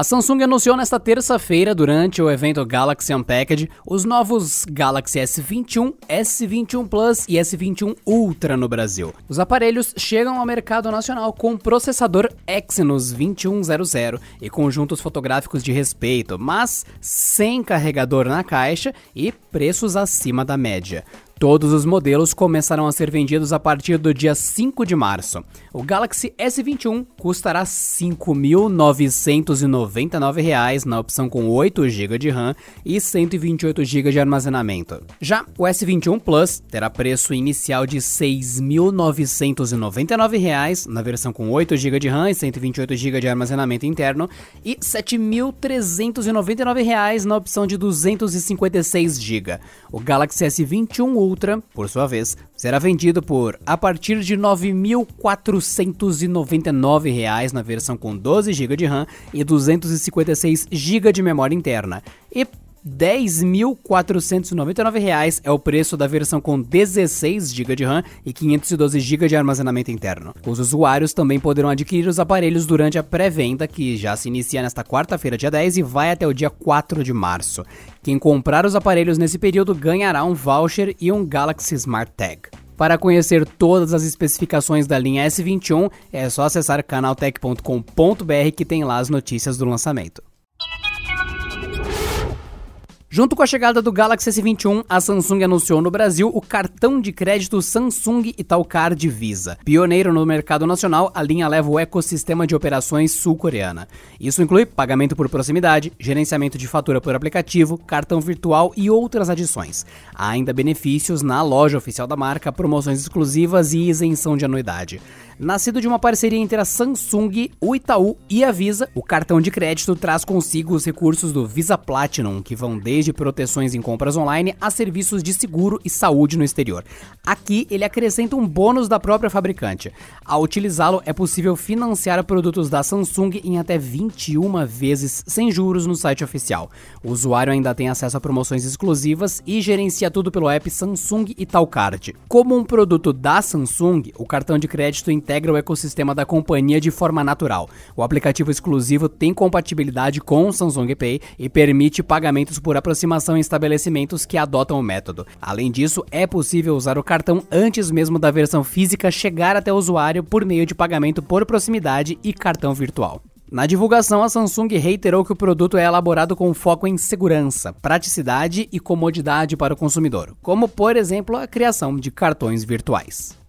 A Samsung anunciou nesta terça-feira, durante o evento Galaxy Unpacked, os novos Galaxy S21, S21 Plus e S21 Ultra no Brasil. Os aparelhos chegam ao mercado nacional com processador Exynos 2100 e conjuntos fotográficos de respeito, mas sem carregador na caixa e preços acima da média. Todos os modelos começarão a ser vendidos a partir do dia 5 de março. O Galaxy S21 custará R$ 5.999 na opção com 8 GB de RAM e 128 GB de armazenamento. Já o S21 Plus terá preço inicial de R$ 6.999 na versão com 8 GB de RAM e 128 GB de armazenamento interno e R$ 7.399 na opção de 256 GB. O Galaxy S21 Ultra, por sua vez, será vendido por a partir de R$ 9.499 na versão com 12 GB de RAM e 256 GB de memória interna. E R$ 10.499 é o preço da versão com 16 GB de RAM e 512 GB de armazenamento interno. Os usuários também poderão adquirir os aparelhos durante a pré-venda, que já se inicia nesta quarta-feira, dia 10, e vai até o dia 4 de março. Quem comprar os aparelhos nesse período ganhará um voucher e um Galaxy Smart Tag. Para conhecer todas as especificações da linha S21, é só acessar canaltech.com.br que tem lá as notícias do lançamento. Junto com a chegada do Galaxy S21, a Samsung anunciou no Brasil o cartão de crédito Samsung Italcard Visa. Pioneiro no mercado nacional, a linha leva o ecossistema de operações sul-coreana. Isso inclui pagamento por proximidade, gerenciamento de fatura por aplicativo, cartão virtual e outras adições. Há ainda benefícios na loja oficial da marca, promoções exclusivas e isenção de anuidade. Nascido de uma parceria entre a Samsung, o Itaú e a Visa, o cartão de crédito traz consigo os recursos do Visa Platinum, que vão desde proteções em compras online a serviços de seguro e saúde no exterior. Aqui ele acrescenta um bônus da própria fabricante. Ao utilizá-lo, é possível financiar produtos da Samsung em até 21 vezes sem juros no site oficial. O usuário ainda tem acesso a promoções exclusivas e gerencia tudo pelo app Samsung Italcard. Como um produto da Samsung, o cartão de crédito integra o ecossistema da companhia de forma natural. O aplicativo exclusivo tem compatibilidade com o Samsung Pay e permite pagamentos por aproximação em estabelecimentos que adotam o método. Além disso, é possível usar o cartão antes mesmo da versão física chegar até o usuário por meio de pagamento por proximidade e cartão virtual. Na divulgação, a Samsung reiterou que o produto é elaborado com foco em segurança, praticidade e comodidade para o consumidor, como por exemplo a criação de cartões virtuais.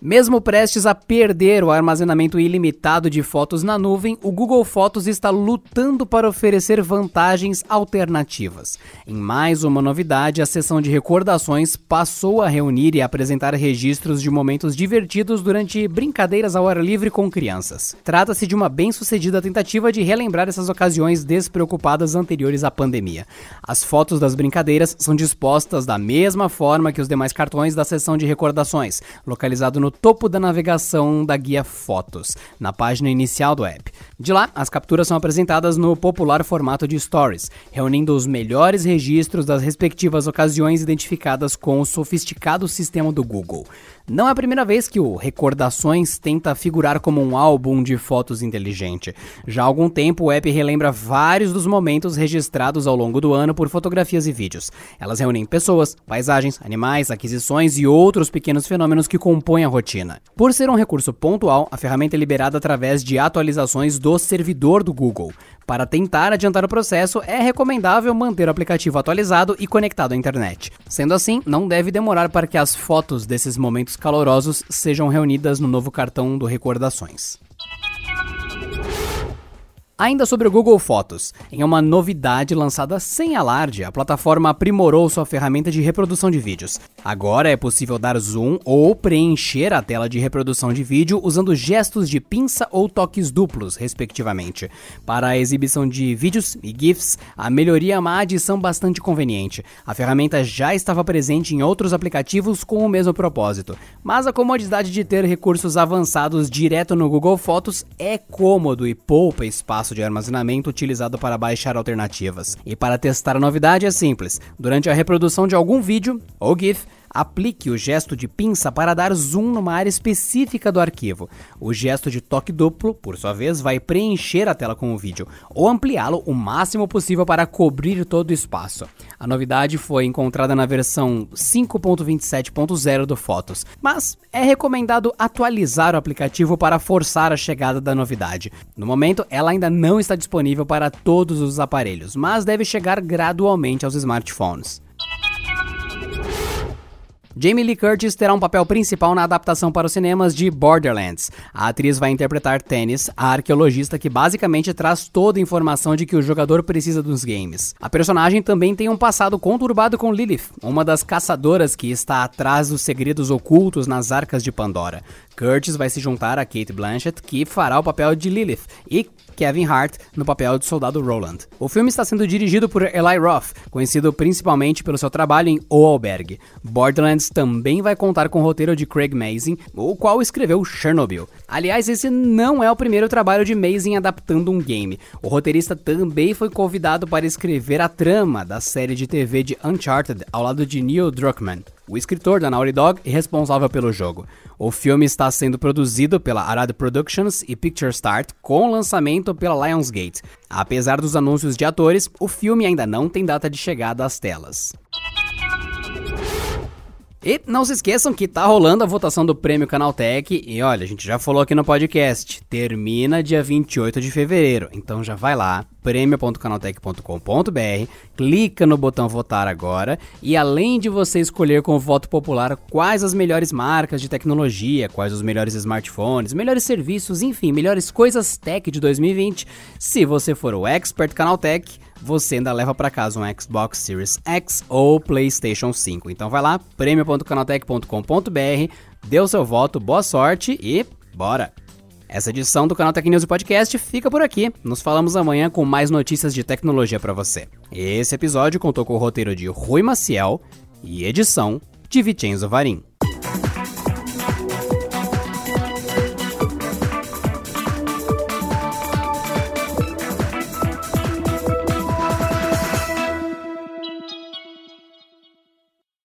Mesmo prestes a perder o armazenamento ilimitado de fotos na nuvem, o Google Fotos está lutando para oferecer vantagens alternativas. Em mais uma novidade, a seção de recordações passou a reunir e apresentar registros de momentos divertidos durante brincadeiras ao ar livre com crianças. Trata-se de uma bem-sucedida tentativa de relembrar essas ocasiões despreocupadas anteriores à pandemia. As fotos das brincadeiras são dispostas da mesma forma que os demais cartões da seção de recordações, localizado no no topo da navegação da guia Fotos, na página inicial do app. De lá, as capturas são apresentadas no popular formato de Stories, reunindo os melhores registros das respectivas ocasiões identificadas com o sofisticado sistema do Google. Não é a primeira vez que o Recordações tenta figurar como um álbum de fotos inteligente. Já há algum tempo, o app relembra vários dos momentos registrados ao longo do ano por fotografias e vídeos. Elas reúnem pessoas, paisagens, animais, aquisições e outros pequenos fenômenos que compõem a rotina. Por ser um recurso pontual, a ferramenta é liberada através de atualizações do servidor do Google. Para tentar adiantar o processo, é recomendável manter o aplicativo atualizado e conectado à internet. Sendo assim, não deve demorar para que as fotos desses momentos calorosos sejam reunidas no novo cartão do Recordações. Ainda sobre o Google Fotos, em uma novidade lançada sem alarde, a plataforma aprimorou sua ferramenta de reprodução de vídeos. Agora é possível dar zoom ou preencher a tela de reprodução de vídeo usando gestos de pinça ou toques duplos, respectivamente. Para a exibição de vídeos e GIFs, a melhoria é uma adição bastante conveniente. A ferramenta já estava presente em outros aplicativos com o mesmo propósito, mas a comodidade de ter recursos avançados direto no Google Fotos é cômodo e poupa espaço espaço de armazenamento utilizado para baixar alternativas. E para testar a novidade é simples: durante a reprodução de algum vídeo ou GIF, Aplique o gesto de pinça para dar zoom numa área específica do arquivo. O gesto de toque duplo, por sua vez, vai preencher a tela com o vídeo ou ampliá-lo o máximo possível para cobrir todo o espaço. A novidade foi encontrada na versão 5.27.0 do Fotos, mas é recomendado atualizar o aplicativo para forçar a chegada da novidade. No momento, ela ainda não está disponível para todos os aparelhos, mas deve chegar gradualmente aos smartphones. Jamie Lee Curtis terá um papel principal na adaptação para os cinemas de Borderlands. A atriz vai interpretar Tennis, a arqueologista que basicamente traz toda a informação de que o jogador precisa dos games. A personagem também tem um passado conturbado com Lilith, uma das caçadoras que está atrás dos segredos ocultos nas arcas de Pandora. Curtis vai se juntar a Kate Blanchett, que fará o papel de Lilith, e Kevin Hart no papel de soldado Roland. O filme está sendo dirigido por Eli Roth, conhecido principalmente pelo seu trabalho em O Albergue. Borderlands também vai contar com o roteiro de Craig Mazin, o qual escreveu Chernobyl. Aliás, esse não é o primeiro trabalho de Mazin adaptando um game. O roteirista também foi convidado para escrever a trama da série de TV de Uncharted ao lado de Neil Druckmann o escritor da Naughty Dog e responsável pelo jogo. O filme está sendo produzido pela Arad Productions e Picture Start, com lançamento pela Lionsgate. Apesar dos anúncios de atores, o filme ainda não tem data de chegada às telas. E não se esqueçam que tá rolando a votação do Prêmio Canaltech e olha, a gente já falou aqui no podcast, termina dia 28 de fevereiro, então já vai lá, prêmio.canaltech.com.br, clica no botão votar agora. E além de você escolher com o voto popular quais as melhores marcas de tecnologia, quais os melhores smartphones, melhores serviços, enfim, melhores coisas tech de 2020, se você for o expert Canaltech, você ainda leva para casa um Xbox Series X ou PlayStation 5. Então vai lá, prêmio.canaltech.com.br, dê o seu voto, boa sorte e bora! Essa edição do canal Tech News Podcast fica por aqui. Nos falamos amanhã com mais notícias de tecnologia para você. Esse episódio contou com o roteiro de Rui Maciel e edição de Vicenzo Varim.